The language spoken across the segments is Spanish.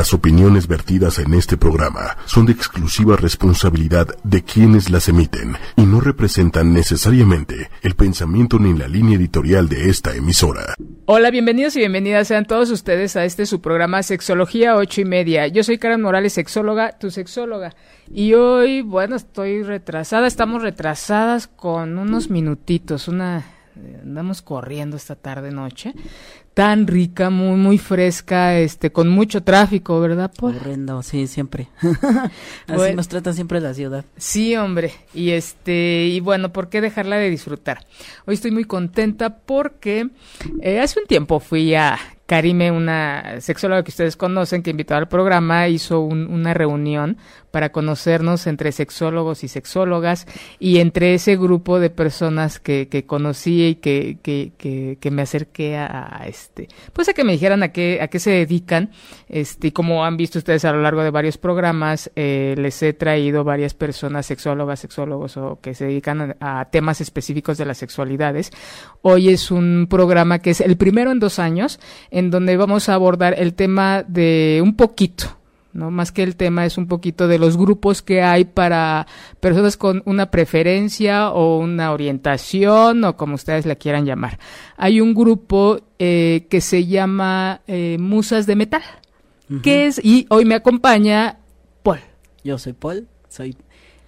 Las opiniones vertidas en este programa son de exclusiva responsabilidad de quienes las emiten y no representan necesariamente el pensamiento ni la línea editorial de esta emisora. Hola, bienvenidos y bienvenidas sean todos ustedes a este su programa Sexología 8 y media. Yo soy Karen Morales, sexóloga, tu sexóloga. Y hoy, bueno, estoy retrasada, estamos retrasadas con unos minutitos, una andamos corriendo esta tarde noche tan rica, muy muy fresca, este con mucho tráfico, ¿verdad? Corriendo, sí, siempre. Así nos trata siempre la ciudad. Sí, hombre. Y este y bueno, ¿por qué dejarla de disfrutar? Hoy estoy muy contenta porque eh, hace un tiempo fui a Karime, una sexóloga que ustedes conocen, que invitó al programa, hizo una reunión para conocernos entre sexólogos y sexólogas y entre ese grupo de personas que, que conocí y que, que, que, me acerqué a, este, pues a que me dijeran a qué, a qué se dedican, este, y como han visto ustedes a lo largo de varios programas, eh, les he traído varias personas sexólogas, sexólogos o que se dedican a, a temas específicos de las sexualidades. Hoy es un programa que es el primero en dos años, en donde vamos a abordar el tema de un poquito, ¿no? Más que el tema es un poquito de los grupos que hay para personas con una preferencia o una orientación o como ustedes la quieran llamar. Hay un grupo eh, que se llama eh, Musas de Metal, que es, y hoy me acompaña Paul. Yo soy Paul, soy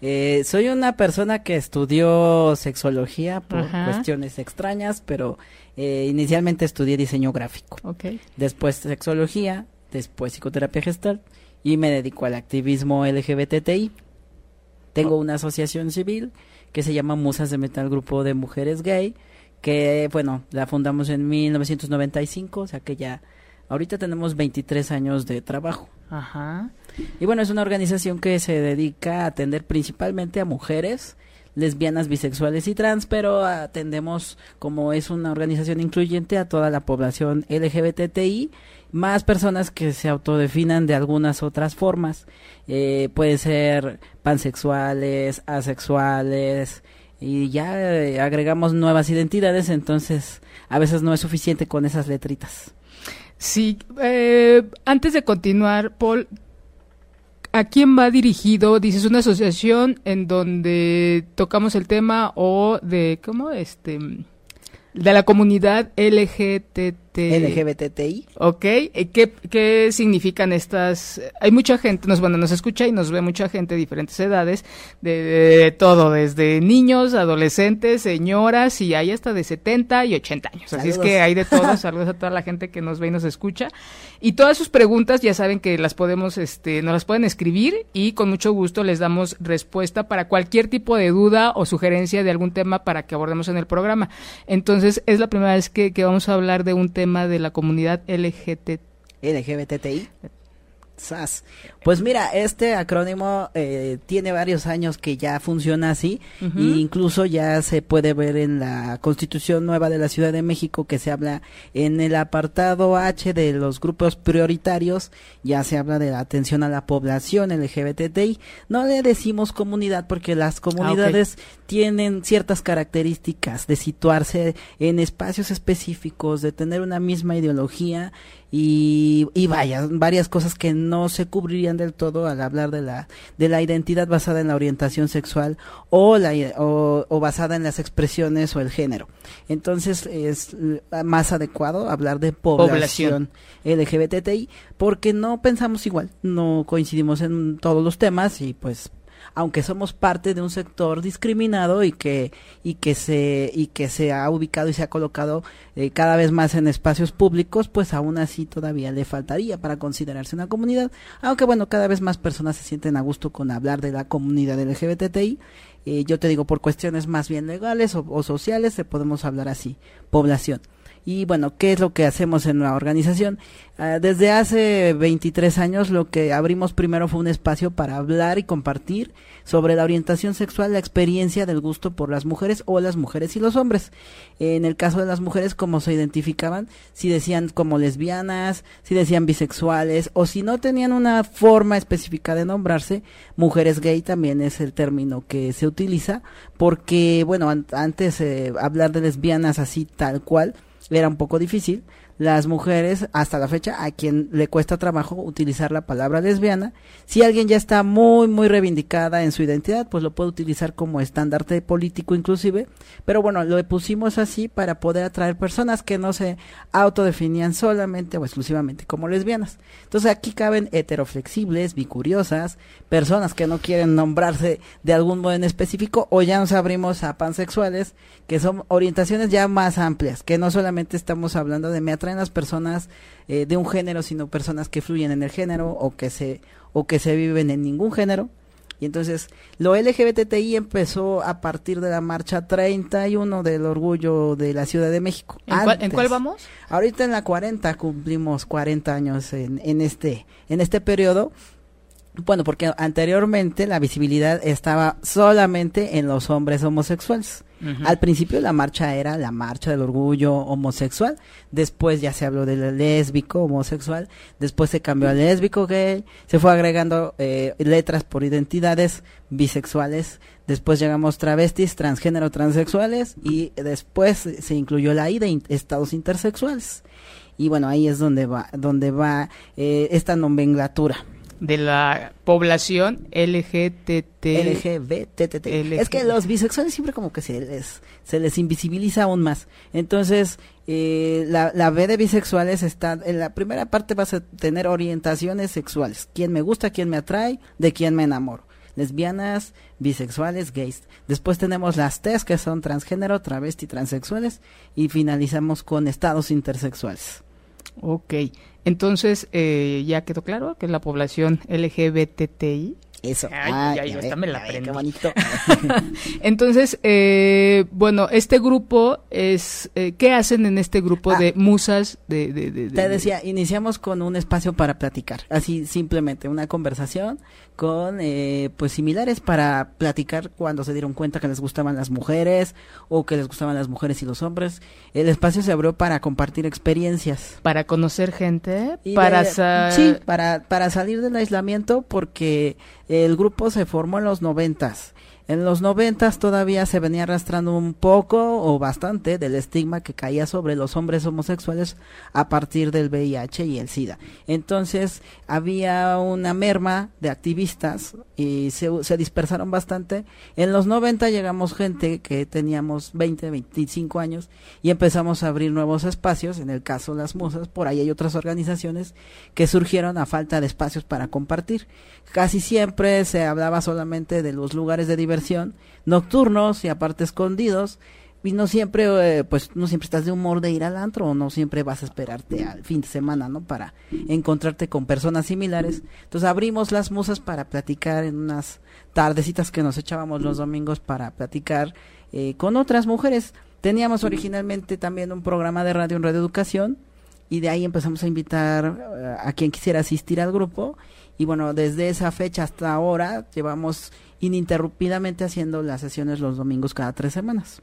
eh, soy una persona que estudió sexología por cuestiones extrañas, pero eh, inicialmente estudié diseño gráfico. Después sexología, después psicoterapia gestal y me dedico al activismo LGBTI. Tengo oh. una asociación civil que se llama Musas de Metal Grupo de Mujeres Gay, que bueno, la fundamos en 1995, o sea que ya ahorita tenemos 23 años de trabajo. Ajá. Y bueno, es una organización que se dedica a atender principalmente a mujeres lesbianas, bisexuales y trans, pero atendemos, como es una organización incluyente, a toda la población LGBTI, más personas que se autodefinan de algunas otras formas. Eh, pueden ser pansexuales, asexuales, y ya eh, agregamos nuevas identidades, entonces a veces no es suficiente con esas letritas. Sí, eh, antes de continuar, Paul, ¿a quién va dirigido? Dices una asociación en donde tocamos el tema o de, ¿cómo? Este, de la comunidad LGTB LGBTI. Ok, ¿Qué, ¿qué significan estas? Hay mucha gente, nos, bueno, nos escucha y nos ve mucha gente de diferentes edades, de, todo, desde niños, adolescentes, señoras y hay hasta de 70 y 80 años. Así es que hay de todo, saludos a toda la gente que nos ve y nos escucha. Y todas sus preguntas ya saben que las podemos, este, nos las pueden escribir y con mucho gusto les damos respuesta para cualquier tipo de duda o sugerencia de algún tema para que abordemos en el programa. Entonces, es la primera vez que, que vamos a hablar de un tema tema de la comunidad LGT. LGBTI. SAS. Pues mira, este acrónimo eh, tiene varios años que ya funciona así e incluso ya se puede ver en la Constitución Nueva de la Ciudad de México que se habla en el apartado H de los grupos prioritarios, ya se habla de la atención a la población LGBTI. No le decimos comunidad porque las comunidades ah, tienen ciertas características de situarse en espacios específicos, de tener una misma ideología y, y vaya, varias cosas que no se cubrirían del todo al hablar de la, de la identidad basada en la orientación sexual o, la, o, basada en las expresiones o el género. Entonces es más adecuado hablar de población, población. LGBTI porque no pensamos igual, no coincidimos en todos los temas y pues aunque somos parte de un sector discriminado y que y que se y que se ha ubicado y se ha colocado eh, cada vez más en espacios públicos, pues aún así todavía le faltaría para considerarse una comunidad, aunque bueno, cada vez más personas se sienten a gusto con hablar de la comunidad LGBTI. Eh, yo te digo, por cuestiones más bien legales o, o sociales, podemos hablar así, población. Y bueno, ¿qué es lo que hacemos en la organización? Ah, desde hace 23 años lo que abrimos primero fue un espacio para hablar y compartir sobre la orientación sexual, la experiencia del gusto por las mujeres o las mujeres y los hombres. En el caso de las mujeres, como se identificaban, si decían como lesbianas, si decían bisexuales o si no tenían una forma específica de nombrarse, mujeres gay también es el término que se utiliza porque, bueno, antes eh, hablar de lesbianas así tal cual, era un poco difícil. Las mujeres hasta la fecha a quien le cuesta trabajo utilizar la palabra lesbiana. Si alguien ya está muy muy reivindicada en su identidad, pues lo puede utilizar como estandarte político inclusive, pero bueno, lo pusimos así para poder atraer personas que no se autodefinían solamente o exclusivamente como lesbianas. Entonces aquí caben heteroflexibles, bicuriosas, personas que no quieren nombrarse de algún modo en específico o ya nos abrimos a pansexuales, que son orientaciones ya más amplias, que no solamente estamos hablando de me atraen las personas eh, de un género, sino personas que fluyen en el género o que se o que se viven en ningún género. Y entonces lo LGBTI empezó a partir de la marcha 31 del orgullo de la Ciudad de México. ¿En, cuál, vamos? Ahorita en la 40 cumplimos 40 años en, en este en este periodo bueno, porque anteriormente la visibilidad estaba solamente en los hombres homosexuales. Al principio la marcha era la marcha del orgullo homosexual, después ya se habló del lésbico homosexual, después se cambió al lésbico gay, se fue agregando eh, letras por identidades bisexuales, después llegamos travestis, transgénero, transexuales y después se incluyó la I de estados intersexuales. Y bueno, ahí es donde va, donde va eh, esta nomenclatura de la población LGTT. LGBTT. Es que los bisexuales siempre como que se les, se les invisibiliza aún más. Entonces, eh, la, la B de bisexuales está, en la primera parte vas a tener orientaciones sexuales. Quién me gusta, quién me atrae, de quién me enamoro. Lesbianas, bisexuales, gays. Después tenemos las T que son transgénero, travesti, transexuales. Y finalizamos con estados intersexuales. Ok. Entonces, eh, ya quedó claro que la población LGBTI eso. Ay, esta me la Qué bonito. Entonces, eh, bueno, este grupo es, eh, ¿qué hacen en este grupo ah. de musas de, de, Te decía, iniciamos con un espacio para platicar, así simplemente una conversación con, eh, pues similares para platicar cuando se dieron cuenta que les gustaban las mujeres o que les gustaban las mujeres y los hombres. El espacio se abrió para compartir experiencias. Para conocer gente, para... sí, para, para salir del aislamiento porque el grupo se formó en los noventas en los noventas todavía se venía arrastrando un poco o bastante del estigma que caía sobre los hombres homosexuales a partir del VIH y el SIDA. Entonces había una merma de activistas y se, se dispersaron bastante. En los 90 llegamos gente que teníamos 20, 25 años y empezamos a abrir nuevos espacios, en el caso Las Musas, por ahí hay otras organizaciones que surgieron a falta de espacios para compartir. Casi siempre se hablaba solamente de los lugares de nocturnos y aparte escondidos y no siempre eh, pues no siempre estás de humor de ir al antro o no siempre vas a esperarte al fin de semana no para encontrarte con personas similares. Entonces abrimos las musas para platicar en unas tardecitas que nos echábamos los domingos para platicar eh, con otras mujeres. Teníamos originalmente también un programa de radio en Radio Educación y de ahí empezamos a invitar eh, a quien quisiera asistir al grupo. Y bueno desde esa fecha hasta ahora llevamos ininterrumpidamente haciendo las sesiones los domingos cada tres semanas.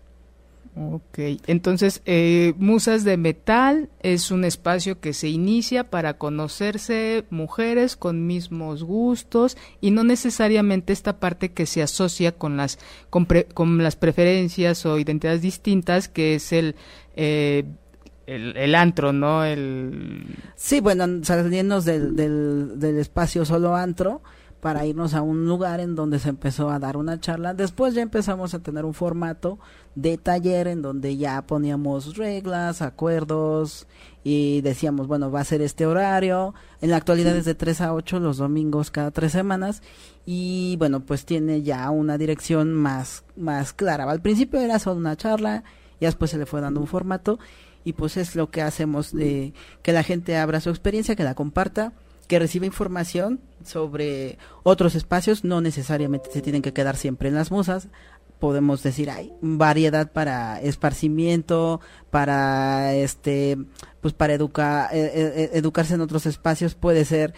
Ok, entonces eh, Musas de Metal es un espacio que se inicia para conocerse mujeres con mismos gustos y no necesariamente esta parte que se asocia con las, con, las preferencias o identidades distintas que es el, eh, el, antro, ¿no? El... Sí, bueno, saliendo del, del, del espacio solo antro, para irnos a un lugar en donde se empezó a dar una charla. Después ya empezamos a tener un formato de taller en donde ya poníamos reglas, acuerdos y decíamos, bueno, va a ser este horario. En la actualidad es de 3 a 8 los domingos cada tres semanas y bueno, pues tiene ya una dirección más, más clara. Al principio era solo una charla y después se le fue dando un formato y pues es lo que hacemos de que la gente abra su experiencia, que la comparta que reciba información sobre otros espacios, no necesariamente se tienen que quedar siempre en las musas, podemos decir hay variedad para esparcimiento para este pues para educar eh, eh, eh, educarse en otros espacios puede ser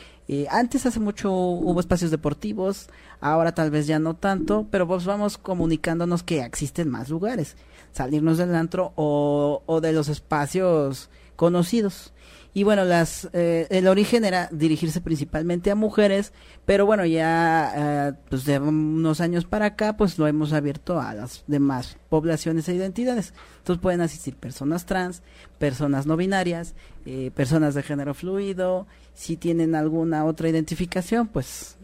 antes hace mucho hubo espacios deportivos ahora tal vez ya no tanto pero pues vamos comunicándonos que existen más lugares salirnos del antro o, o de los espacios conocidos Y bueno, las eh, el origen era dirigirse principalmente a mujeres, pero bueno, ya eh, pues de unos años para acá, pues lo hemos abierto a las demás poblaciones e identidades. Entonces pueden asistir personas trans, personas no binarias, eh, personas de género fluido. Si tienen alguna otra identificación, pues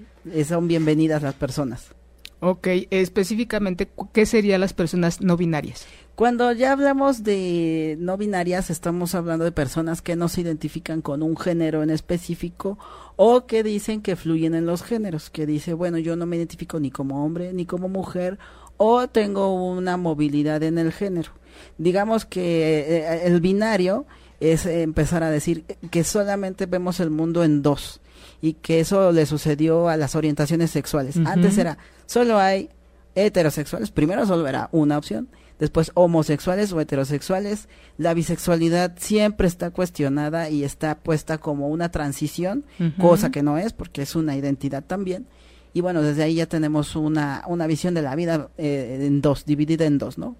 son bienvenidas las personas. Ok, específicamente, ¿qué serían las personas no binarias? Cuando ya hablamos de no binarias, estamos hablando de personas que no se identifican con un género en específico o que dicen que fluyen en los géneros, que dice, bueno, yo no me identifico ni como hombre ni como mujer o tengo una movilidad en el género. Digamos que eh, el binario es empezar a decir que solamente vemos el mundo en dos y que eso le sucedió a las orientaciones sexuales. Antes era, solo hay heterosexuales, primero solo era una opción después homosexuales o heterosexuales. La bisexualidad siempre está cuestionada y está puesta como una transición, cosa que no es porque es una identidad también. Y bueno, desde ahí ya tenemos una, una visión de la vida eh, en dos, dividida en dos, ¿no?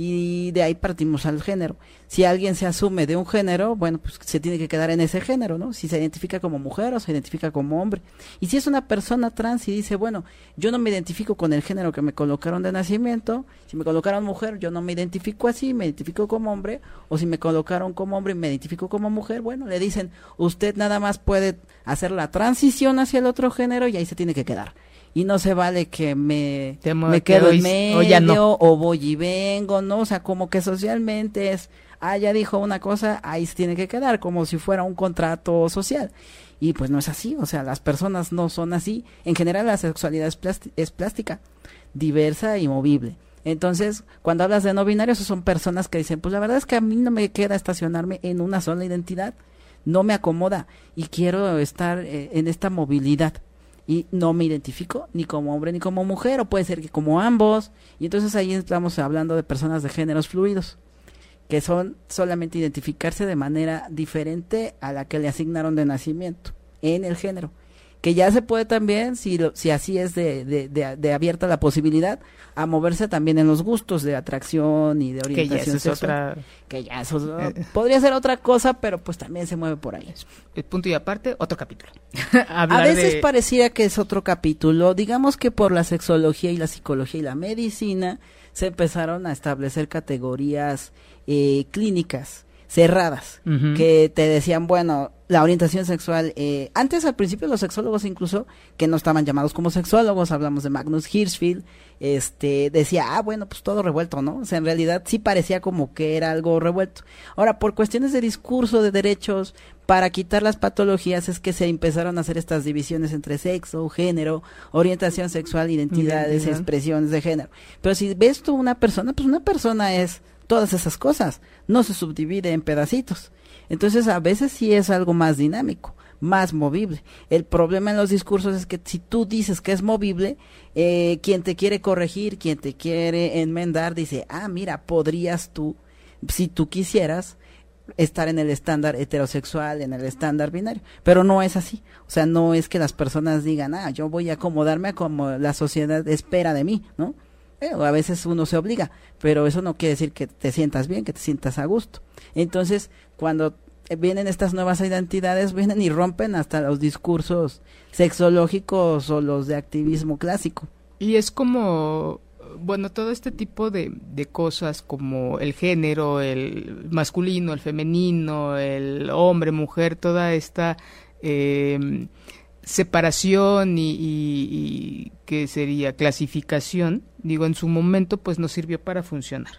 Y de ahí partimos al género. Si alguien se asume de un género, bueno, pues se tiene que quedar en ese género, ¿no? Si se identifica como mujer o se identifica como hombre. Y si es una persona trans y dice, bueno, yo no me identifico con el género que me colocaron de nacimiento, si me colocaron mujer, yo no me identifico así, me identifico como hombre, o si me colocaron como hombre y me identifico como mujer, bueno, le dicen, usted nada más puede hacer la transición hacia el otro género y ahí se tiene que quedar y no se vale que me, me quedo en medio o, voy y vengo, ¿no? O sea, como que socialmente es, ah, ya dijo una cosa, ahí se tiene que quedar, como si fuera un contrato social. Y pues no es así, o sea, las personas no son así. En general la sexualidad es, es plástica, diversa y movible. Entonces, cuando hablas de no binarios, son personas que dicen, pues la verdad es que a mí no me queda estacionarme en una sola identidad, no me acomoda y quiero estar eh, en esta movilidad y no me identifico ni como hombre ni como mujer, o puede ser que como ambos, y entonces ahí estamos hablando de personas de géneros fluidos, que son solamente identificarse de manera diferente a la que le asignaron de nacimiento en el género que ya se puede también, si, si así es de, de, abierta la posibilidad, a moverse también en los gustos de atracción y de orientación que ya es otra... Que ya eso eh. podría ser otra cosa, pero pues también se mueve por ahí. El punto y aparte, otro capítulo. a veces parecía que es otro capítulo. Digamos que por la sexología y la psicología y la medicina se empezaron a establecer categorías eh, clínicas cerradas, que te decían, bueno, la orientación sexual, eh, antes al principio los sexólogos incluso, que no estaban llamados como sexólogos, hablamos de Magnus Hirschfeld, este, decía, ah, bueno, pues todo revuelto, ¿no? O sea, en realidad sí parecía como que era algo revuelto. Ahora, por cuestiones de discurso, de derechos, para quitar las patologías es que se empezaron a hacer estas divisiones entre sexo, género, orientación sexual, identidades, expresiones de género. Pero si ves tú una persona, pues una persona es todas esas cosas, no se subdivide en pedacitos. Entonces a veces sí es algo más dinámico, más movible. El problema en los discursos es que si tú dices que es movible, eh, quien te quiere corregir, quien te quiere enmendar, dice, ah, mira, podrías tú, si tú quisieras, estar en el estándar heterosexual, en el estándar binario. Pero no es así. O sea, no es que las personas digan, ah, yo voy a acomodarme a como la sociedad espera de mí, ¿no? Eh, a veces uno se obliga, pero eso no quiere decir que te sientas bien, que te sientas a gusto. Entonces, cuando vienen estas nuevas identidades, vienen y rompen hasta los discursos sexológicos o los de activismo clásico. Y es como, bueno, todo este tipo de, de cosas como el género, el masculino, el femenino, el hombre, mujer, toda esta... Eh, separación y, y, que sería clasificación, digo, en su momento pues nos sirvió para funcionar,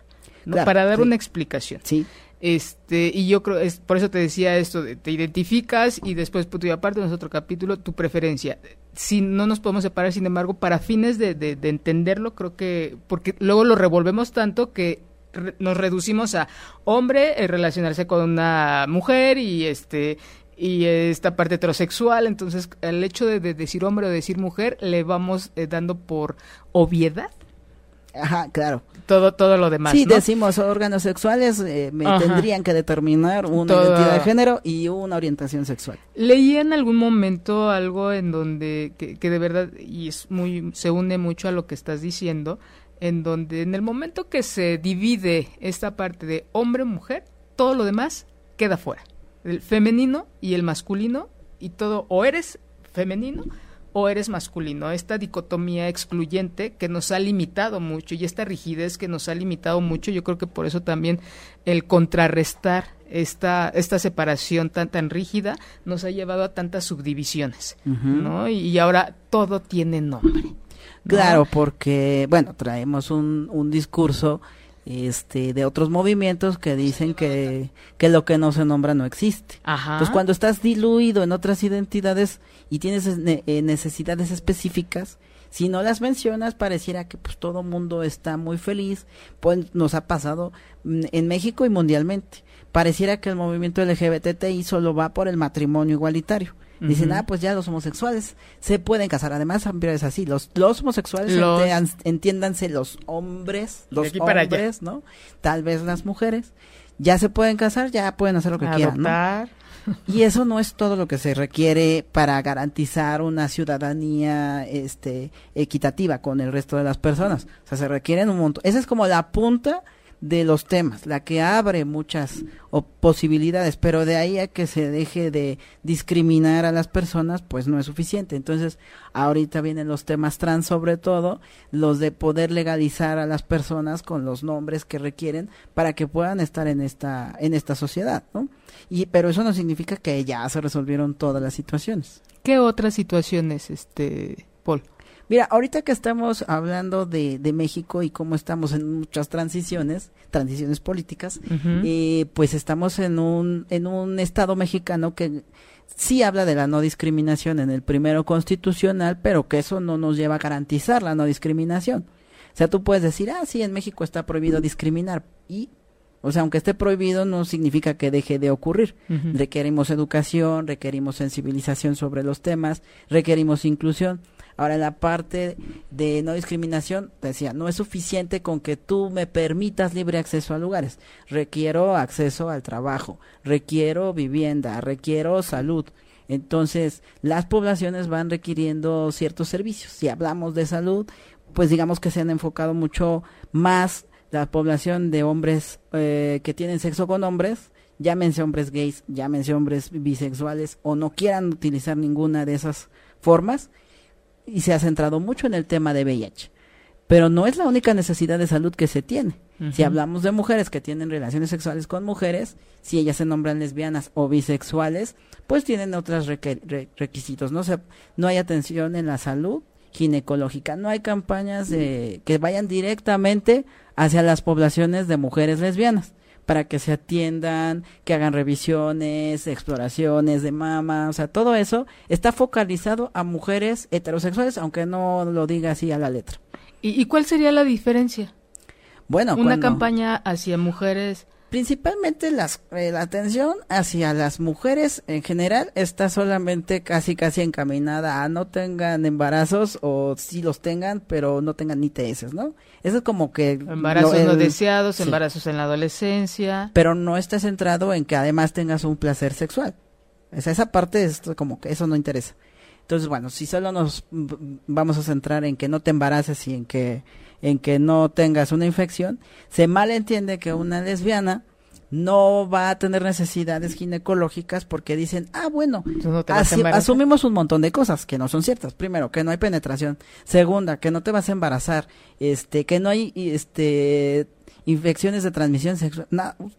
para dar una explicación. Sí. Este, y yo creo, es, por eso te decía esto, de, te identificas y después, pues, y aparte en otro capítulo, tu preferencia. Si no nos podemos separar, sin embargo, para fines de, de, de entenderlo, creo que, porque luego lo revolvemos tanto que nos reducimos a hombre, eh, relacionarse con una mujer y este y esta parte heterosexual, entonces el hecho de, decir hombre o decir mujer le vamos eh, dando por obviedad. Ajá, claro. Todo, todo lo demás. Sí, decimos órganos sexuales, eh, me tendrían que determinar una identidad de género y una orientación sexual. Leí en algún momento algo en donde, que, que de verdad, y es muy, se une mucho a lo que estás diciendo, en donde en el momento que se divide esta parte de hombre-mujer, todo lo demás queda fuera. El femenino y el masculino y todo o eres femenino o eres masculino. Esta dicotomía excluyente que nos ha limitado mucho y esta rigidez que nos ha limitado mucho, yo creo que por eso también el contrarrestar esta, esta separación tan tan rígida nos ha llevado a tantas subdivisiones, ¿no? Y, ahora todo tiene nombre. Claro, porque, bueno, traemos un, un discurso este, de otros movimientos que dicen que, que lo que no se nombra no existe. Entonces, cuando estás diluido en otras identidades y tienes eh, necesidades específicas, si no las mencionas, pareciera que pues todo mundo está muy feliz. Pues nos ha pasado mm, en México y mundialmente. Pareciera que el movimiento LGBTI solo va por el matrimonio igualitario. Dicen, ah, pues ya los homosexuales se pueden casar. Además, siempre es así. Los, los homosexuales, entiéndanse los hombres, los hombres, ¿no? Tal vez las mujeres, ya se pueden casar, ya pueden hacer lo que quieran, ¿no? Y eso no es todo lo que se requiere para garantizar una ciudadanía este equitativa con el resto de las personas. O sea, se requieren un montón. Esa es como la punta de los temas, la que abre muchas posibilidades, pero de ahí a que se deje de discriminar a las personas, pues no es suficiente. Entonces, ahorita vienen los temas trans sobre todo, los de poder legalizar a las personas con los nombres que requieren para que puedan estar en esta en esta sociedad, ¿no? Y pero eso no significa que ya se resolvieron todas las situaciones. ¿Qué otras situaciones este Paul? Mira, ahorita que estamos hablando de, de México y cómo estamos en muchas transiciones, transiciones políticas, eh, pues estamos en un, en un estado mexicano que sí habla de la no discriminación en el primero constitucional, pero que eso no nos lleva a garantizar la no discriminación. O sea, tú puedes decir, ah, sí, en México está prohibido discriminar. Y, o sea, aunque esté prohibido, no significa que deje de ocurrir. Requerimos educación, requerimos sensibilización sobre los temas, requerimos inclusión. Ahora, en la parte de no discriminación, decía, no es suficiente con que tú me permitas libre acceso a lugares. Requiero acceso al trabajo, requiero vivienda, requiero salud. Entonces, las poblaciones van requiriendo ciertos servicios. Si hablamos de salud, pues digamos que se han enfocado mucho más la población de hombres eh, que tienen sexo con hombres, llámense hombres gays, llámense hombres bisexuales o no quieran utilizar ninguna de esas formas y se ha centrado mucho en el tema de VIH. Pero no es la única necesidad de salud que se tiene. Si hablamos de mujeres que tienen relaciones sexuales con mujeres, si ellas se nombran lesbianas o bisexuales, pues tienen otros requisitos. No, se, no hay atención en la salud ginecológica, no hay campañas de, que vayan directamente hacia las poblaciones de mujeres lesbianas para que se atiendan, que hagan revisiones, exploraciones de mama, o sea, todo eso está focalizado a mujeres heterosexuales, aunque no lo diga así a la letra. ¿Y, cuál sería la diferencia? Bueno, una campaña hacia mujeres principalmente las, eh, la atención hacia las mujeres en general está solamente casi casi encaminada a no tengan embarazos o si los tengan pero no tengan ITS, ¿no? Eso es como que embarazos no deseados, embarazos en la adolescencia, pero no está centrado en que además tengas un placer sexual. Esa, esa parte es como que eso no interesa. Entonces, bueno, si solo nos vamos a centrar en que no te embaraces y en que en que no tengas una infección, se malentiende que una lesbiana no va a tener necesidades ginecológicas porque dicen, ah, bueno, asumimos un montón de cosas que no son ciertas. Primero, que no hay penetración. Segunda, que no te vas a embarazar. Este, que no hay, este, infecciones de transmisión sexual.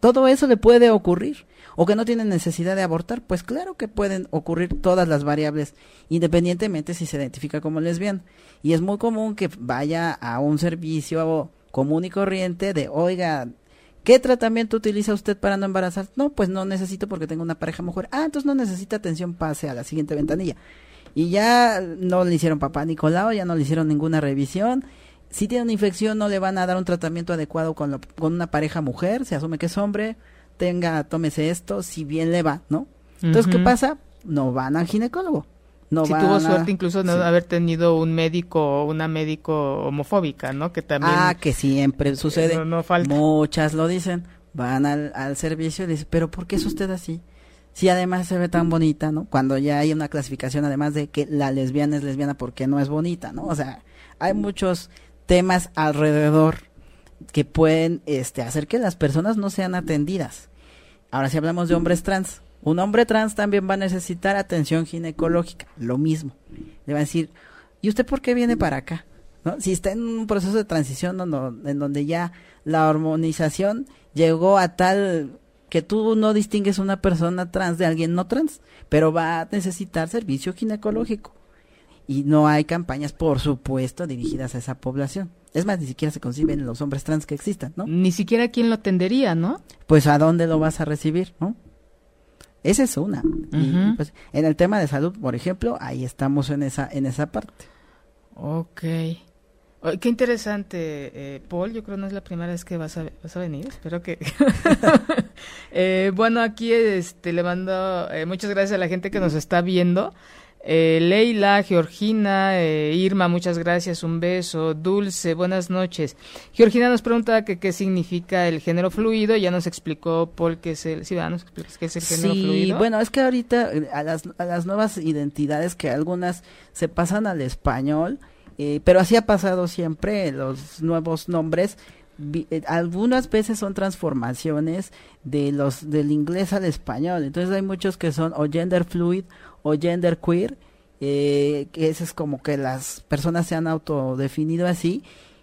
todo eso le puede ocurrir. O que no tienen necesidad de abortar. Pues claro que pueden ocurrir todas las variables, independientemente si se identifica como lesbiana. Y es muy común que vaya a un servicio común y corriente de, oiga, ¿Qué tratamiento utiliza usted para no embarazar? No, pues no necesito porque tengo una pareja mujer. Ah, entonces no necesita atención, pase a la siguiente ventanilla. Y ya no le hicieron papá Nicolau, ya no le hicieron ninguna revisión si tiene una infección no le van a dar un tratamiento adecuado con, con una pareja mujer, se asume que es hombre, tenga, tómese esto, si bien le va, ¿no? Entonces, ¿qué pasa? No van al ginecólogo. No si tuvo suerte incluso de haber tenido un médico o una médico homofóbica, ¿no? Que también... Ah, que siempre sucede. No, falta. Muchas lo dicen. Van al, al servicio y dicen, pero ¿por qué es usted así? Si además se ve tan bonita, ¿no? Cuando ya hay una clasificación además de que la lesbiana es lesbiana porque no es bonita, ¿no? O sea, hay muchos temas alrededor que pueden este, hacer que las personas no sean atendidas. Ahora, si hablamos de hombres trans, Un hombre trans también va a necesitar atención ginecológica, lo mismo. Le va a decir, ¿y usted por qué viene para acá? ¿No? Si está en un proceso de transición en donde ya la hormonización llegó a tal que tú no distingues una persona trans de alguien no trans, pero va a necesitar servicio ginecológico. Y no hay campañas, por supuesto, dirigidas a esa población. Es más, ni siquiera se conciben los hombres trans que existan, ¿no? Ni siquiera quién lo atendería, ¿no? Pues a dónde lo vas a recibir, ¿no? Esa es una. pues, en el tema de salud, por ejemplo, ahí estamos en esa, en esa parte. Ok. Qué interesante, eh, Paul. Yo creo que no es la primera vez que vas a, vas a venir. Espero que. eh, bueno, aquí este, le mando eh, muchas gracias a la gente que nos está viendo. Eh, Leila, Georgina, eh, Irma, muchas gracias, un beso. Dulce, buenas noches. Georgina nos pregunta que qué significa el género fluido. Ya nos explicó Paul que es el. Sí, nos qué es el género sí, Bueno, es que ahorita a las, a las nuevas identidades que algunas se pasan al español eh, pero así ha pasado siempre, los nuevos nombres eh, algunas veces son transformaciones de los del inglés al español entonces hay muchos que son o gender fluid o gender queer eh, que ese es como que las personas se han autodefinido así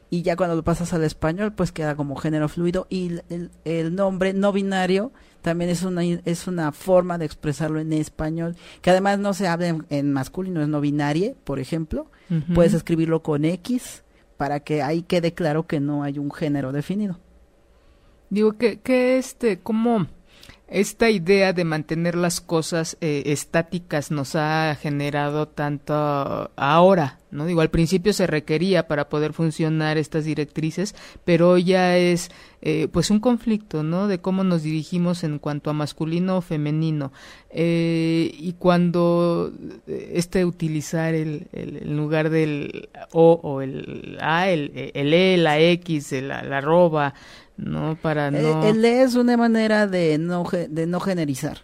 y ya cuando lo pasas al español pues queda como género fluido y el nombre no binario también es una, es una forma de expresarlo en español, que además no se habla en, masculino, es no binario, por ejemplo. Puedes escribirlo con X para que ahí quede claro que no hay un género definido. Digo que, que este, como esta idea de mantener las cosas eh, estáticas nos ha generado tanto ahora, ¿no? Digo, al principio se requería para poder funcionar estas directrices, pero ya es eh, pues un conflicto, ¿no? De cómo nos dirigimos en cuanto a masculino o femenino. Eh, y cuando este utilizar el, el, lugar del O o el A, el, el E, la X, la, la arroba, no, para eh, no. El, es una manera de no, de no generizar.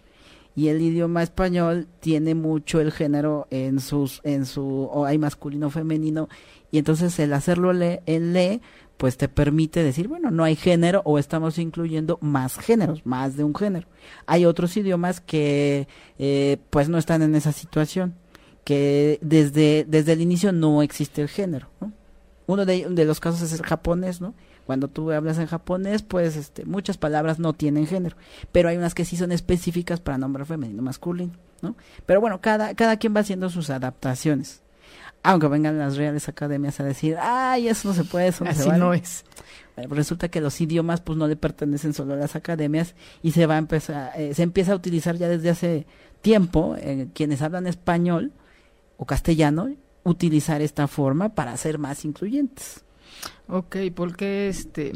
Y el idioma español tiene mucho el género en sus, en su, o hay masculino, femenino, y entonces el hacerlo le, el le, pues te permite decir, bueno, no hay género o estamos incluyendo más géneros, más de un género. Hay otros idiomas que, eh, pues no están en esa situación, que desde, desde el inicio no existe el género, Uno de, de los casos es el japonés, ¿no? Cuando tú hablas en japonés, pues este, muchas palabras no tienen género, pero hay unas que sí son específicas para nombre femenino masculino, ¿no? Pero bueno, cada, cada quien va haciendo sus adaptaciones. Aunque vengan las reales academias a decir, ay, eso no se puede, eso no Así se no es. resulta que los idiomas pues no le pertenecen solo a las academias y se va a empezar, eh, se empieza a utilizar ya desde hace tiempo, eh, quienes hablan español o castellano, utilizar esta forma para ser más incluyentes. Ok, porque este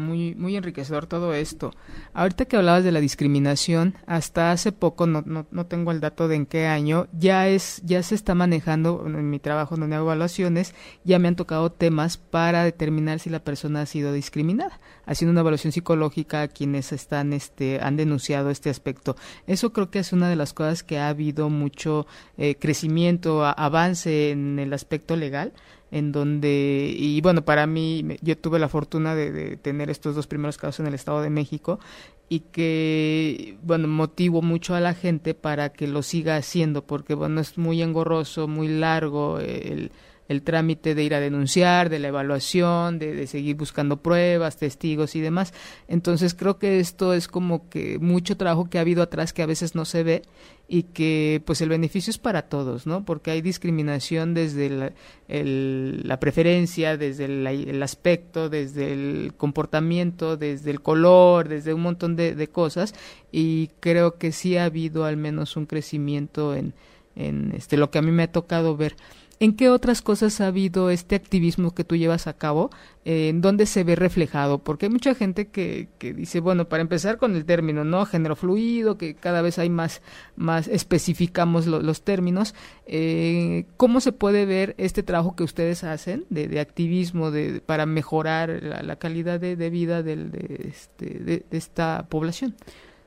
muy muy enriquecedor todo esto. Ahorita que hablabas de la discriminación, hasta hace poco no, no, no, tengo el dato de en qué año, ya es ya se está manejando en mi trabajo donde hago evaluaciones, ya me han tocado temas para determinar si la persona ha sido discriminada, haciendo una evaluación psicológica a quienes están este han denunciado este aspecto. Eso creo que es una de las cosas que ha habido mucho eh, crecimiento, avance en el aspecto legal en donde, y bueno, para mí, yo tuve la fortuna de, tener estos dos primeros casos en el Estado de México y que, bueno, motivo mucho a la gente para que lo siga haciendo, porque, bueno, es muy engorroso, muy largo el, el trámite de ir a denunciar, de la evaluación, de, de, seguir buscando pruebas, testigos y demás. Entonces creo que esto es como que mucho trabajo que ha habido atrás que a veces no se ve y que pues el beneficio es para todos, ¿no? Porque hay discriminación desde la, el, la preferencia, desde el, el, aspecto, desde el comportamiento, desde el color, desde un montón de, de cosas y creo que sí ha habido al menos un crecimiento en, en este lo que a mí me ha tocado ver. ¿En qué otras cosas ha habido este activismo que tú llevas a cabo? ¿En dónde se ve reflejado? Porque hay mucha gente que, que dice, bueno, para empezar con el término, ¿no? Género fluido, que cada vez hay más, más especificamos los términos. Eh, ¿Cómo se puede ver este trabajo que ustedes hacen de, de activismo de, para mejorar la, calidad de, de vida de, este, de esta población?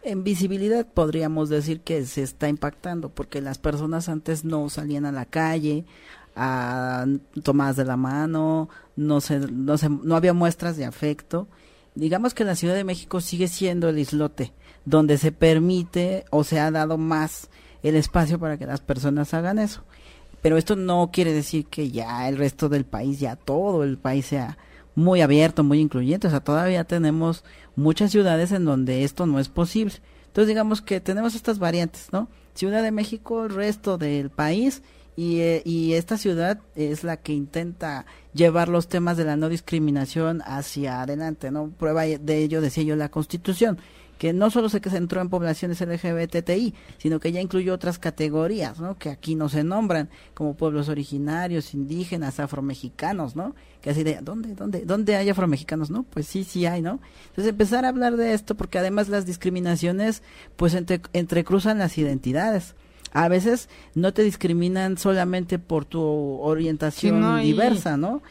En visibilidad podríamos decir que se está impactando porque las personas antes no salían a la calle, a tomadas de la mano, no se, no se, no había muestras de afecto. Digamos que la Ciudad de México sigue siendo el islote donde se permite o se ha dado más el espacio para que las personas hagan eso. Pero esto no quiere decir que ya el resto del país, ya todo el país sea muy abierto, muy incluyente. O sea, todavía tenemos muchas ciudades en donde esto no es posible. Entonces digamos que tenemos estas variantes, ¿no? Ciudad de México, el resto del país y, eh, y esta ciudad es la que intenta llevar los temas de la no discriminación hacia adelante, ¿no? Prueba de ello decía yo la Constitución que no solo se centró en poblaciones LGBTI, sino que ya incluyó otras categorías, ¿no? Que aquí no se nombran, como pueblos originarios, indígenas, afromexicanos, ¿no? Que así de, ¿dónde, dónde, dónde hay afromexicanos? No, pues sí, sí hay, ¿no? Entonces empezar a hablar de esto, porque además las discriminaciones, pues entre, entrecruzan las identidades a veces no te discriminan solamente por tu orientación diversa, ¿no?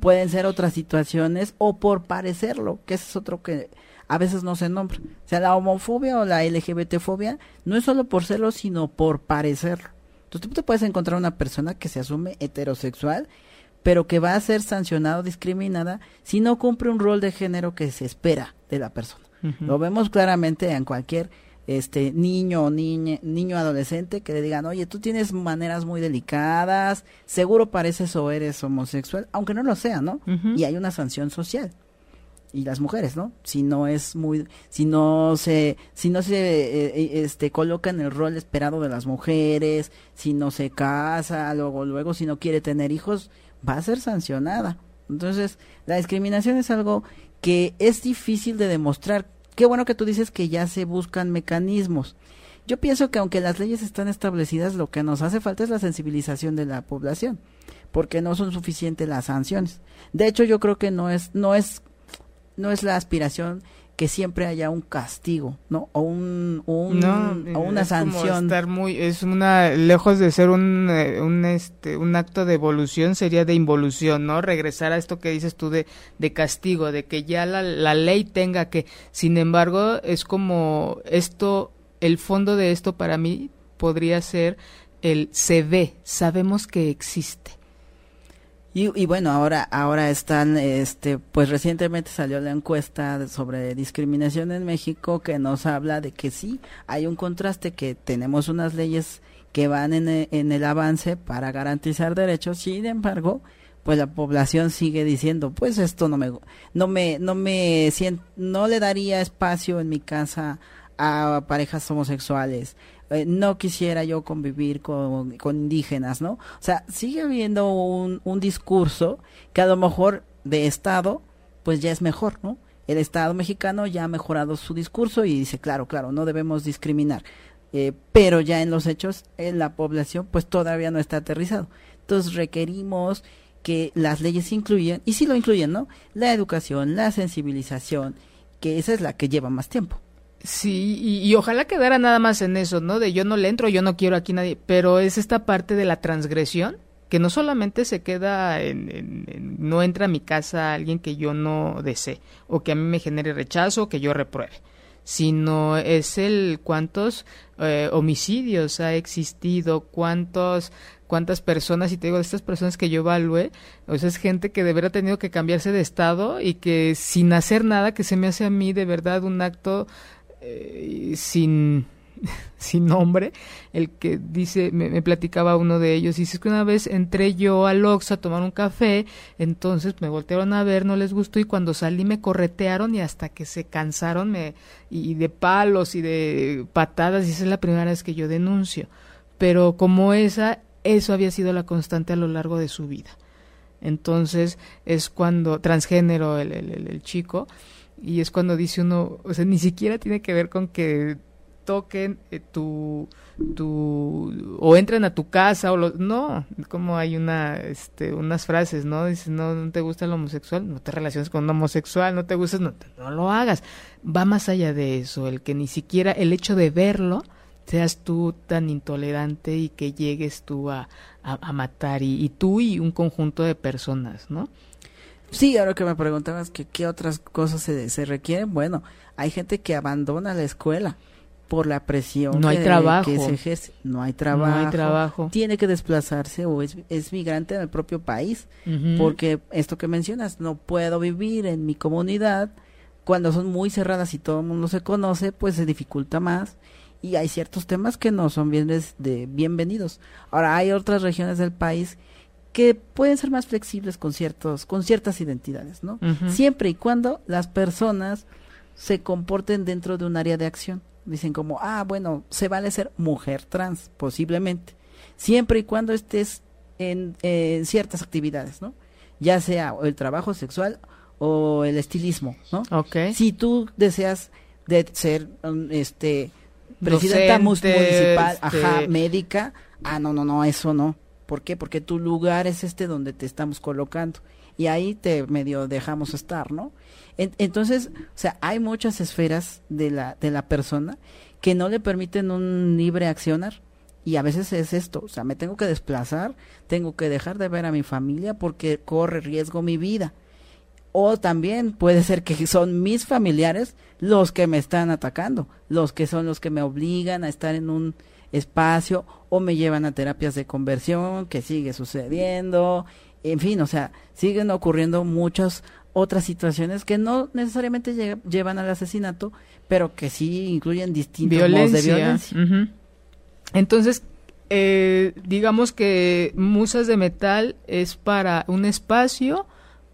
Pueden ser otras situaciones o por parecerlo, que ese es otro que a veces no se nombra. O sea, la homofobia o la LGBTfobia no es solo por serlo, sino por parecerlo. Entonces tú te puedes encontrar una persona que se asume heterosexual, pero que va a ser sancionada o discriminada si no cumple un rol de género que se espera de la persona. Lo vemos claramente en cualquier este niño o niña, niño adolescente que le digan, oye, tú tienes maneras muy delicadas, seguro pareces o eres homosexual, aunque no lo sea, ¿no? Y hay una sanción social y las mujeres, ¿no? Si no es muy, si no se, si no se, eh, eh, este, coloca en el rol esperado de las mujeres, si no se casa, luego, luego, si no quiere tener hijos, va a ser sancionada. Entonces, la discriminación es algo que es difícil de demostrar. Qué bueno que tú dices que ya se buscan mecanismos. Yo pienso que aunque las leyes están establecidas, lo que nos hace falta es la sensibilización de la población, porque no son suficientes las sanciones. De hecho, yo creo que no es, no es no es la aspiración que siempre haya un castigo, ¿no? O un, un o una sanción. estar muy es una lejos de ser un, eh, un este un acto de evolución sería de involución, ¿no? Regresar a esto que dices tú de, de castigo, de que ya la, la ley tenga que. Sin embargo, es como esto el fondo de esto para mí podría ser el se ve, sabemos que existe y, bueno, ahora, ahora están, este, pues recientemente salió la encuesta sobre discriminación en México que nos habla de que sí, hay un contraste, que tenemos unas leyes que van en, e, en el avance para garantizar derechos, sin embargo, pues la población sigue diciendo, pues esto no me, no me, no me no le daría espacio en mi casa a parejas homosexuales, eh, no quisiera yo convivir con, indígenas, ¿no? O sea, sigue habiendo un, discurso que a lo mejor de Estado, pues ya es mejor, ¿no? El Estado mexicano ya ha mejorado su discurso y dice, claro, claro, no debemos discriminar. Eh, pero ya en los hechos, en la población, pues todavía no está aterrizado. Entonces requerimos que las leyes incluyan, y sí lo incluyen, ¿no? La educación, la sensibilización, que esa es la que lleva más tiempo. Sí, y, ojalá quedara nada más en eso, ¿no? De yo no le entro, yo no quiero aquí nadie, pero es esta parte de la transgresión que no solamente se queda en, no entra a mi casa alguien que yo no desee o que a mí me genere rechazo o que yo repruebe, sino es el cuántos eh, homicidios ha existido, cuántos cuántas personas, y te digo, de estas personas que yo evalué, o sea, es gente que de verdad ha tenido que cambiarse de estado y que sin hacer nada, que se me hace a mí de verdad un acto eh, sin, sin nombre, el que dice, me, platicaba uno de ellos, y dice que una vez entré yo al Oxxo a tomar un café, entonces me voltearon a ver, no les gustó, y cuando salí me corretearon y hasta que se cansaron me, y de palos y de patadas, y esa es la primera vez que yo denuncio. Pero como esa, eso había sido la constante a lo largo de su vida. Entonces es cuando, transgénero el, el, el chico, y es cuando dice uno, o sea, ni siquiera tiene que ver con que toquen eh, tu, tu o entren a tu casa o lo, no como hay una este unas frases no dices no, no te gusta el homosexual no te relaciones con un homosexual no te gustas no, no lo hagas va más allá de eso el que ni siquiera el hecho de verlo seas tú tan intolerante y que llegues tú a, a, matar y, y, tú y un conjunto de personas, ¿no? Sí, ahora que me preguntabas que qué otras cosas se, se requieren, bueno, hay gente que abandona la escuela por la presión no hay trabajo. que se ejerce. No hay trabajo. No hay trabajo. Tiene que desplazarse o es, es migrante en el propio país. Porque esto que mencionas, no puedo vivir en mi comunidad cuando son muy cerradas y todo el mundo se conoce, pues se dificulta más y hay ciertos temas que no son bien de bienvenidos. Ahora hay otras regiones del país que pueden ser más flexibles con ciertos con ciertas identidades, ¿no? Siempre y cuando las personas se comporten dentro de un área de acción. Dicen como, ah, bueno, se vale ser mujer trans, posiblemente. Siempre y cuando estés en, en ciertas actividades, ¿no? Ya sea el trabajo sexual o el estilismo, ¿no? Okay. Si tú deseas de ser um, este presidenta municipal, ajá, este médica, ah, no, no, no, eso no. ¿Por qué? Porque tu lugar es este donde te estamos colocando y ahí te medio dejamos estar, ¿no? entonces, o sea, hay muchas esferas de la de la persona que no le permiten un libre accionar y a veces es esto, o sea, me tengo que desplazar, tengo que dejar de ver a mi familia porque corre riesgo mi vida o también puede ser que son mis familiares los que me están atacando, los que son los que me obligan a estar en un espacio o me llevan a terapias de conversión, que sigue sucediendo, en fin, o sea, siguen ocurriendo muchas otras situaciones que no necesariamente llevan al asesinato, pero que sí incluyen distintos modos de violencia. Entonces, eh, digamos que Musas de Metal es para un espacio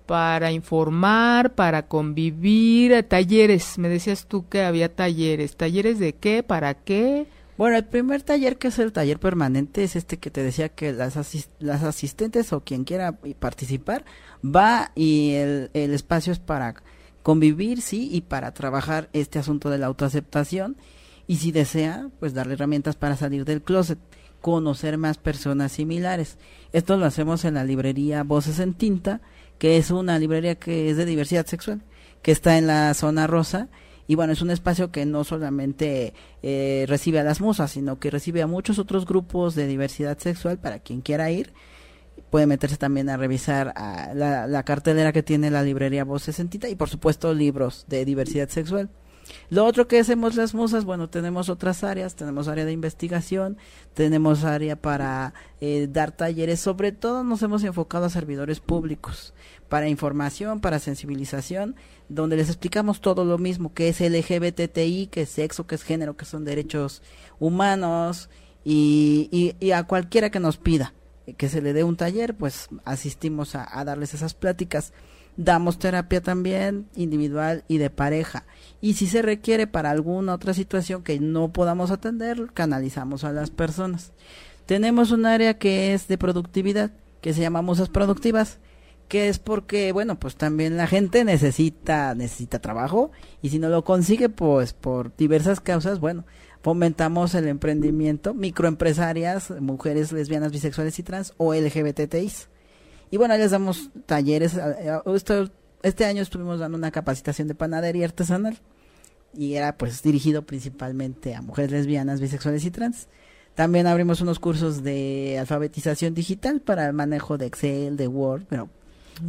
para informar, para convivir, talleres. Me decías tú que había talleres. ¿Talleres de qué? ¿Para qué? Bueno, el primer taller que es el taller permanente es este que te decía que las, las asistentes o quien quiera participar va y el, el espacio es para convivir, sí, y para trabajar este asunto de la autoaceptación y si desea, pues darle herramientas para salir del closet, conocer más personas similares. Esto lo hacemos en la librería Voces en Tinta, que es una librería que es de diversidad sexual, que está en la zona rosa. Y bueno, es un espacio que no solamente eh, recibe a las musas, sino que recibe a muchos otros grupos de diversidad sexual para quien quiera ir. Puede meterse también a revisar a la, la cartelera que tiene la librería Voces en Tinta y por supuesto libros de diversidad sexual. Lo otro que hacemos las musas, bueno, tenemos otras áreas, tenemos área de investigación, tenemos área para eh, dar talleres, sobre todo nos hemos enfocado a servidores públicos, para información, para sensibilización, donde les explicamos todo lo mismo, que es LGBTI, que es sexo, que es género, que son derechos humanos, y, y, a cualquiera que nos pida que se le dé un taller, pues asistimos a darles esas pláticas. Damos terapia también individual y de pareja. Y si se requiere para alguna otra situación que no podamos atender, canalizamos a las personas. Tenemos un área que es de productividad, que se llama Musas Productivas, que es porque, bueno, pues también la gente necesita, necesita trabajo y si no lo consigue, pues por diversas causas, bueno, fomentamos el emprendimiento, microempresarias, mujeres lesbianas, bisexuales y trans o LGBTIs. Y bueno, les damos talleres. Este año estuvimos dando una capacitación de panadería artesanal y era pues dirigido principalmente a mujeres lesbianas, bisexuales y trans. También abrimos unos cursos de alfabetización digital para el manejo de Excel, de Word, pero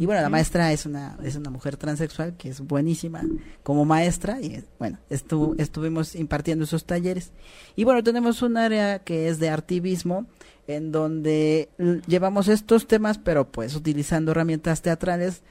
y bueno, la maestra es una es una mujer transexual que es buenísima como maestra y bueno, estuvimos impartiendo esos talleres. Y bueno, tenemos un área que es de artivismo en donde llevamos estos temas, pero pues utilizando herramientas teatrales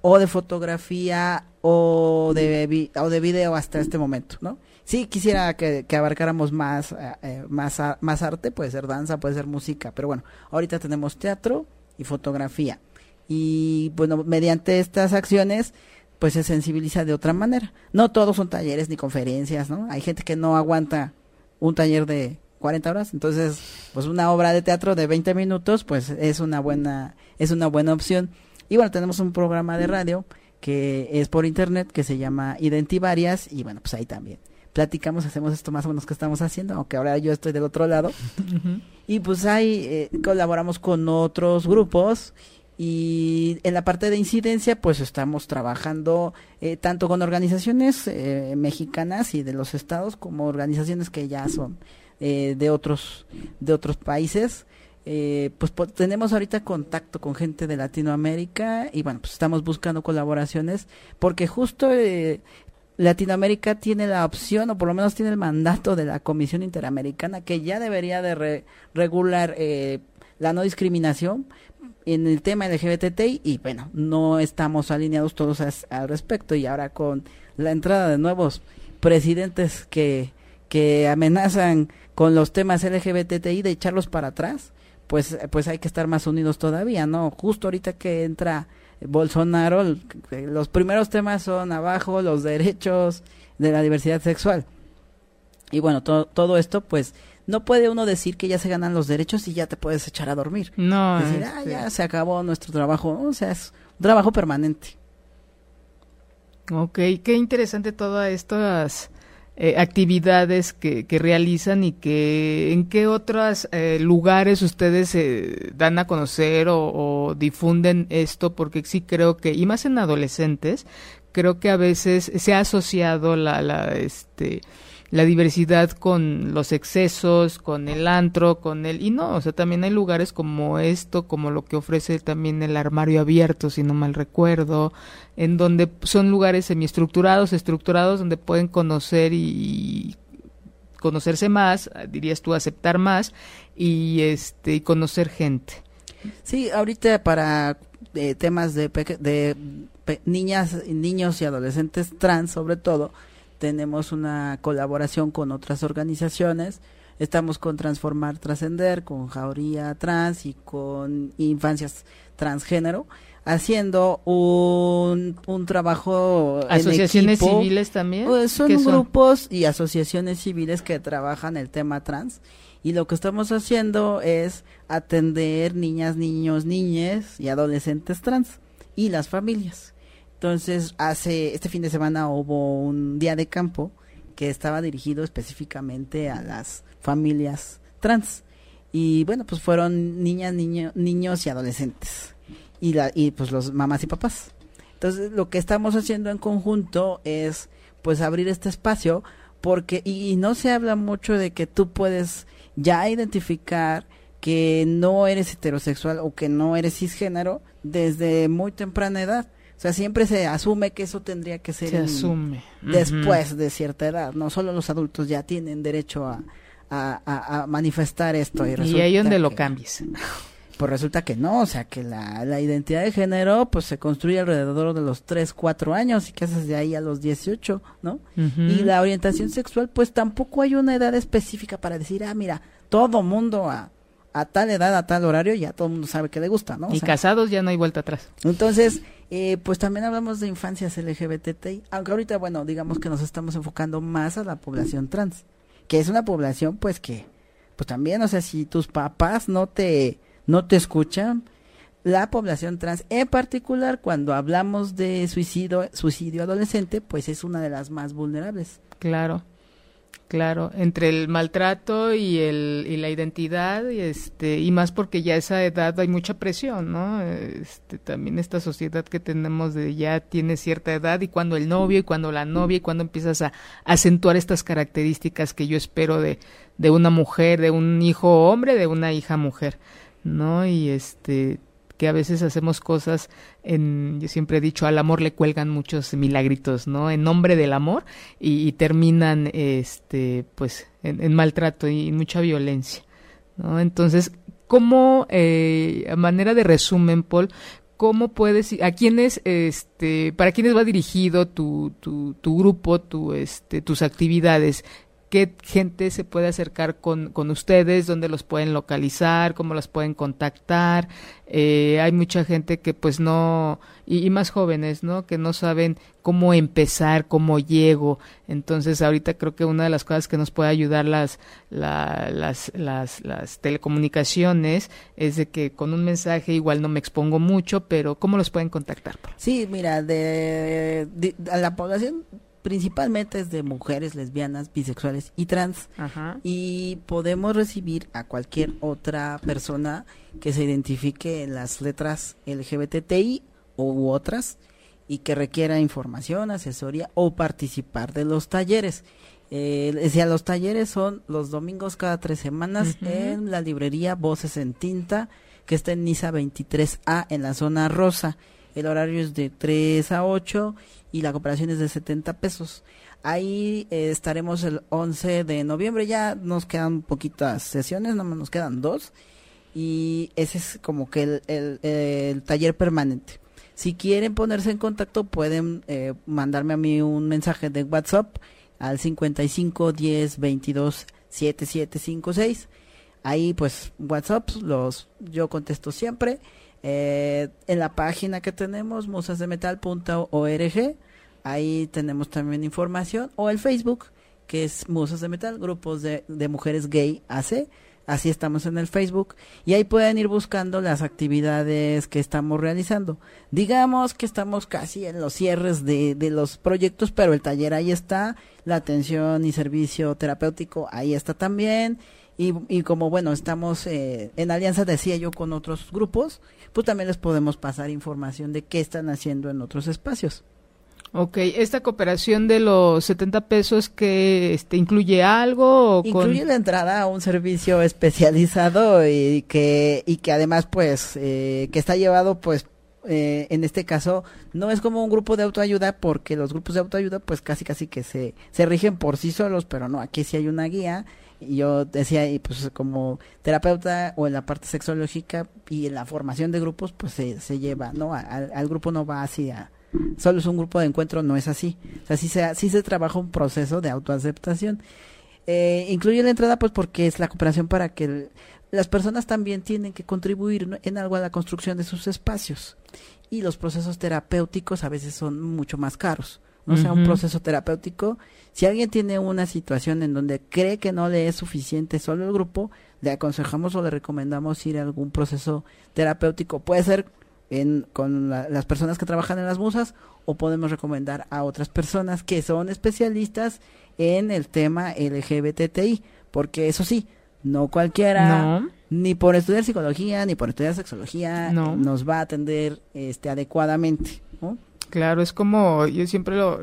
o de fotografía o de, o de video hasta este momento, ¿no? Sí, quisiera que, abarcáramos más, eh, eh, más, más arte, puede ser danza, puede ser música, pero bueno, ahorita tenemos teatro y fotografía. Y bueno, mediante estas acciones, pues se sensibiliza de otra manera. No todos son talleres ni conferencias, ¿no? Hay gente que no aguanta un taller de 40 horas, entonces pues una obra de teatro de 20 minutos pues es una buena es una buena opción. Y bueno, tenemos un programa de radio que es por internet que se llama Identivarias y bueno, pues ahí también platicamos, hacemos esto más o menos que estamos haciendo, aunque ahora yo estoy del otro lado. Y pues ahí eh, colaboramos con otros grupos y en la parte de incidencia pues estamos trabajando eh, tanto con organizaciones eh, mexicanas y de los estados como organizaciones que ya son eh, de otros de otros países. Eh, pues tenemos ahorita contacto con gente de Latinoamérica y bueno pues estamos buscando colaboraciones porque justo eh, Latinoamérica tiene la opción o por lo menos tiene el mandato de la Comisión Interamericana que ya debería de regular la no discriminación en el tema LGBTI y bueno no estamos alineados todos al respecto. Y ahora con la entrada de nuevos presidentes que, que amenazan con los temas LGBTI de echarlos para atrás, pues, pues hay que estar más unidos todavía, ¿no? Justo ahorita que entra Bolsonaro, los primeros temas son abajo, los derechos de la diversidad sexual. Y bueno, todo esto, pues, no puede uno decir que ya se ganan los derechos y ya te puedes echar a dormir. No. Decir, ah, ya se acabó nuestro trabajo. O sea, es un trabajo permanente. Ok, qué interesante todas estas eh, actividades que, que, realizan y que en qué otros eh, lugares ustedes eh, dan a conocer o, o, difunden esto, porque sí creo que, y más en adolescentes, creo que a veces se ha asociado la, la este, la diversidad con los excesos, con el antro, con el... Y no, o sea, también hay lugares como esto, como lo que ofrece también el armario abierto, si no mal recuerdo, en donde son lugares semiestructurados, estructurados, donde pueden conocer y conocerse más, dirías tú, aceptar más y este y conocer gente. Sí, ahorita para eh, temas de, de niñas, niños y adolescentes trans sobre todo, tenemos una colaboración con otras organizaciones. Estamos con Transformar Trascender, con Jauría Trans y con Infancias Transgénero, haciendo un, un trabajo. ¿Asociaciones civiles también? Pues son, son grupos y asociaciones civiles que trabajan el tema trans. Y lo que estamos haciendo es atender niñas, niños, niñas y adolescentes trans y las familias. Entonces, hace este fin de semana hubo un día de campo que estaba dirigido específicamente a las familias trans. Y bueno, pues fueron niñas, niño, niños y adolescentes. Y, la, y pues los mamás y papás. Entonces, lo que estamos haciendo en conjunto es pues abrir este espacio porque y, y no se habla mucho de que tú puedes ya identificar que no eres heterosexual o que no eres cisgénero desde muy temprana edad o sea, siempre se asume que eso tendría que ser asume. después de cierta edad. No solo los adultos ya tienen derecho a, a, manifestar esto. Y, y ahí donde lo cambies. Pues resulta que no, o sea, que la, la, identidad de género pues se construye alrededor de los 3, 4 años y que haces de ahí a los 18, ¿no? Y la orientación sexual pues tampoco hay una edad específica para decir, ah, mira, todo mundo a, a tal edad, a tal horario, ya todo el mundo sabe que le gusta, ¿no? y casados ya no hay vuelta atrás. Entonces, eh, pues también hablamos de infancias LGBTI, aunque ahorita, bueno, digamos que nos estamos enfocando más a la población trans, que es una población, pues que, pues también, o sea, si tus papás no te, no te escuchan, la población trans, en particular cuando hablamos de suicidio, suicidio adolescente, pues es una de las más vulnerables. Claro. Claro, entre el maltrato y, el, y la identidad, y, este, y más porque ya a esa edad hay mucha presión, ¿no? Este, también esta sociedad que tenemos de ya tiene cierta edad y cuando el novio y cuando la novia y cuando empiezas a, acentuar estas características que yo espero de, de una mujer, de un hijo hombre, de una hija mujer, ¿no? Y este, que a veces hacemos cosas en, yo siempre he dicho, al amor le cuelgan muchos milagritos, ¿no? En nombre del amor y, terminan, este, pues, en, maltrato y mucha violencia, ¿no? Entonces, ¿cómo, eh, a manera de resumen, Paul, cómo puedes, a quiénes, este, para quiénes va dirigido tu, tu, tu grupo, tu, este, tus actividades? Qué gente se puede acercar con, con ustedes, dónde los pueden localizar, cómo las pueden contactar. Eh, hay mucha gente que pues no, y, más jóvenes, ¿no? Que no saben cómo empezar, cómo llego. Entonces ahorita creo que una de las cosas que nos puede ayudar las, las, las, las telecomunicaciones es de que con un mensaje igual no me expongo mucho, pero ¿cómo los pueden contactar? Sí, mira, de a la población principalmente es de mujeres lesbianas, bisexuales y trans. Y podemos recibir a cualquier otra persona que se identifique en las letras LGBTI u otras y que requiera información, asesoría o participar de los talleres. Eh, decía, los talleres son los domingos cada tres semanas en la librería Voces en Tinta, que está en Nisa 23A en la zona rosa. El horario es de 3 a 8 y la cooperación es de 70 pesos. Ahí eh, estaremos el 11 de noviembre, ya nos quedan poquitas sesiones, no nos quedan dos y ese es como que el, el, taller permanente. Si quieren ponerse en contacto, pueden eh, mandarme a mí un mensaje de WhatsApp al 55 10 22 7756. Ahí pues WhatsApp los yo contesto siempre. Eh, en la página que tenemos musasdemetal.org ahí tenemos también información o el Facebook que es Musas de Metal, grupos de, mujeres gay AC Así estamos en el Facebook y ahí pueden ir buscando las actividades que estamos realizando. Digamos que estamos casi en los cierres de, de los proyectos, pero el taller ahí está, la atención y servicio terapéutico ahí está también. Y, y como bueno, estamos eh, en alianza, decía yo, con otros grupos, pues también les podemos pasar información de qué están haciendo en otros espacios. Ok, esta cooperación de los 70 pesos que este, incluye algo o incluye la entrada a un servicio especializado y que y que además pues eh, que está llevado pues eh, en este caso no es como un grupo de autoayuda porque los grupos de autoayuda pues casi casi que se se rigen por sí solos pero no aquí sí hay una guía y yo decía y pues como terapeuta o en la parte sexológica y en la formación de grupos pues se, se lleva no al, grupo no va así a solo es un grupo de encuentro, no es así. O sea, sí se, sí se trabaja un proceso de autoaceptación. Eh, incluye la entrada pues porque es la cooperación para que las personas también tienen que contribuir en algo a la construcción de sus espacios. Y los procesos terapéuticos a veces son mucho más caros. O sea, un proceso terapéutico, si alguien tiene una situación en donde cree que no le es suficiente solo el grupo, le aconsejamos o le recomendamos ir a algún proceso terapéutico. Puede ser en, con las personas que trabajan en las musas o podemos recomendar a otras personas que son especialistas en el tema LGBTI, porque eso sí, no cualquiera, ni por estudiar psicología, ni por estudiar sexología, nos va a atender este adecuadamente. Claro, es como, yo siempre lo,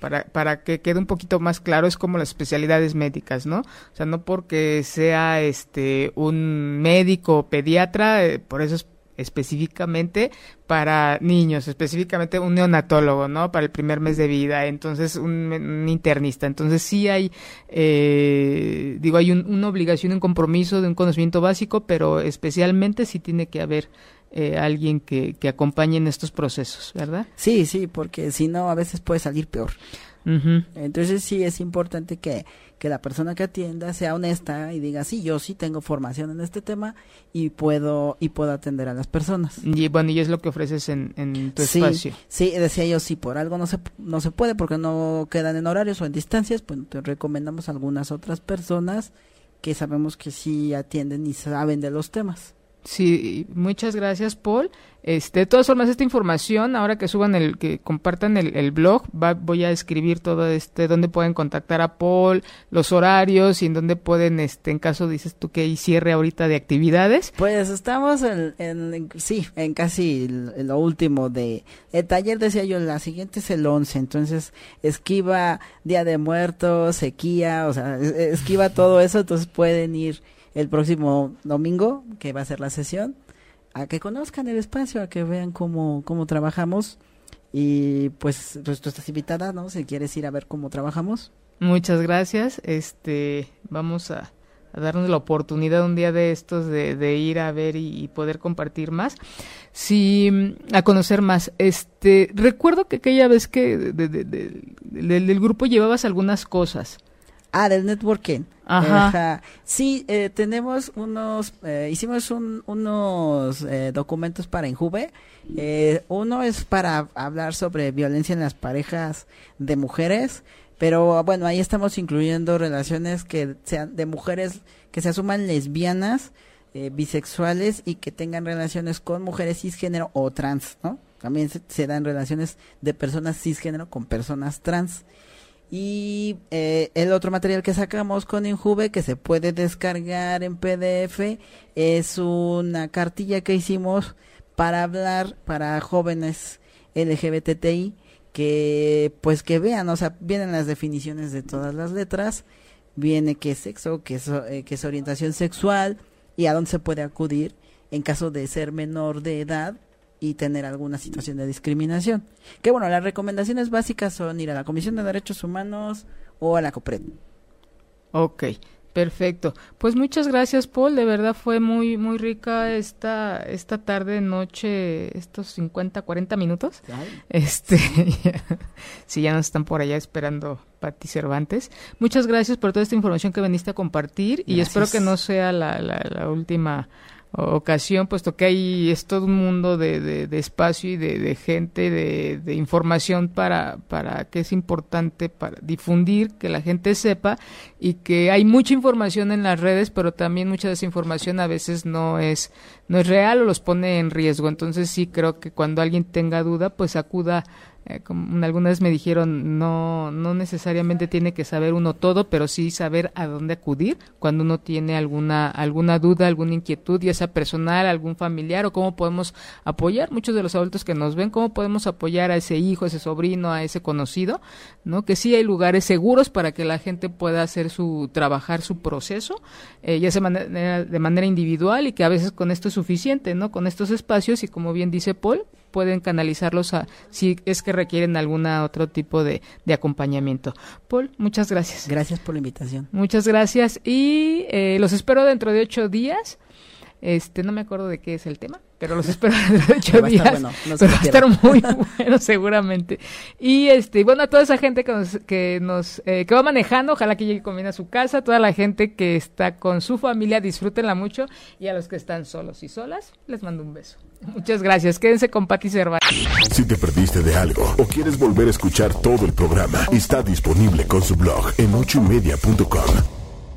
para, para que quede un poquito más claro, es como las especialidades médicas, ¿no? O sea, no porque sea este un médico pediatra, eh, por eso es específicamente para niños, específicamente un neonatólogo, ¿no? Para el primer mes de vida, entonces un, internista. Entonces sí hay, eh, digo, hay una obligación, un compromiso de un conocimiento básico, pero especialmente sí tiene que haber eh, alguien que, que acompañe en estos procesos, ¿verdad? Sí, sí, porque si no a veces puede salir peor. Entonces sí es importante que, que la persona que atienda sea honesta y diga, sí, yo sí tengo formación en este tema y puedo y puedo atender a las personas. Y bueno, y es lo que ofreces en, en tu espacio. Sí, decía yo, si por algo no se, no se puede porque no quedan en horarios o en distancias, pues te recomendamos algunas otras personas que sabemos que sí atienden y saben de los temas. Sí, muchas gracias, Paul. Este, de todas formas, esta información, ahora que suban el, que compartan el, blog, voy a escribir todo este, dónde pueden contactar a Paul, los horarios y en dónde pueden, este, en caso dices tú que hay cierre ahorita de actividades. Pues estamos en, sí, en casi lo último de, el taller decía yo, la siguiente es el 11, entonces esquiva Día de Muertos, sequía, o sea, esquiva todo eso, entonces pueden ir el próximo domingo, que va a ser la sesión, a que conozcan el espacio, a que vean cómo, cómo trabajamos. Y pues, pues tú estás invitada, ¿no? Si quieres ir a ver cómo trabajamos. Muchas gracias. Este, vamos a, darnos la oportunidad un día de estos de, ir a ver y, poder compartir más. Sí, a conocer más. Este, recuerdo que aquella vez que del grupo llevabas algunas cosas. Ah, del networking. Ajá. Sí, eh, tenemos unos, eh, hicimos unos eh, documentos para Injuve. uno es para hablar sobre violencia en las parejas de mujeres, pero bueno, ahí estamos incluyendo relaciones que sean de mujeres que se asuman lesbianas, bisexuales y que tengan relaciones con mujeres cisgénero o trans, ¿no? También se, se dan relaciones de personas cisgénero con personas trans. Y eh, el otro material que sacamos con Injuve que se puede descargar en PDF es una cartilla que hicimos para hablar para jóvenes LGBTI que pues que vean, o sea, vienen las definiciones de todas las letras, viene qué es sexo, qué es, eh, qué es orientación sexual y a dónde se puede acudir en caso de ser menor de edad y tener alguna situación de discriminación. Que bueno, las recomendaciones básicas son ir a la Comisión de Derechos Humanos o a la COPRED. Ok, Perfecto. Pues muchas gracias, Paul. De verdad fue muy muy rica esta esta tarde, noche, estos 50, 40 minutos. Este, si ya nos están por allá esperando Pati Cervantes. Muchas gracias por toda esta información que veniste a compartir y espero que no sea la, la, la última ocasión, puesto que hay es todo un mundo de, de, espacio y de, de gente, de, de, información para, para que es importante para difundir, que la gente sepa y que hay mucha información en las redes, pero también mucha de esa información a veces no es, no es real o los pone en riesgo. Entonces sí creo que cuando alguien tenga duda, pues acuda eh, como algunas me dijeron, no, no necesariamente tiene que saber uno todo, pero sí saber a dónde acudir cuando uno tiene alguna, alguna duda, alguna inquietud, ya sea personal, algún familiar o cómo podemos apoyar. Muchos de los adultos que nos ven, cómo podemos apoyar a ese hijo, a ese sobrino, a ese conocido, ¿no? Que sí hay lugares seguros para que la gente pueda hacer su, trabajar su proceso, eh, ya sea de manera individual y que a veces con esto es suficiente, ¿no? Con estos espacios y como bien dice Paul, pueden canalizarlos a si es que requieren algún otro tipo de, de, acompañamiento. Paul, muchas gracias. Gracias por la invitación. Muchas gracias y eh, los espero dentro de ocho días. Este, no me acuerdo de qué es el tema, pero los espero dentro de ocho días. Bueno, no pero va a estar muy bueno seguramente. Y este, bueno, a toda esa gente que nos, que nos, eh, que va manejando, ojalá que llegue con bien a su casa, toda la gente que está con su familia, disfrútenla mucho, y a los que están solos y solas, les mando un beso. Muchas gracias. Quédense con Pati Cervantes. Si te perdiste de algo o quieres volver a escuchar todo el programa, está disponible con su blog en ochoymedia.com.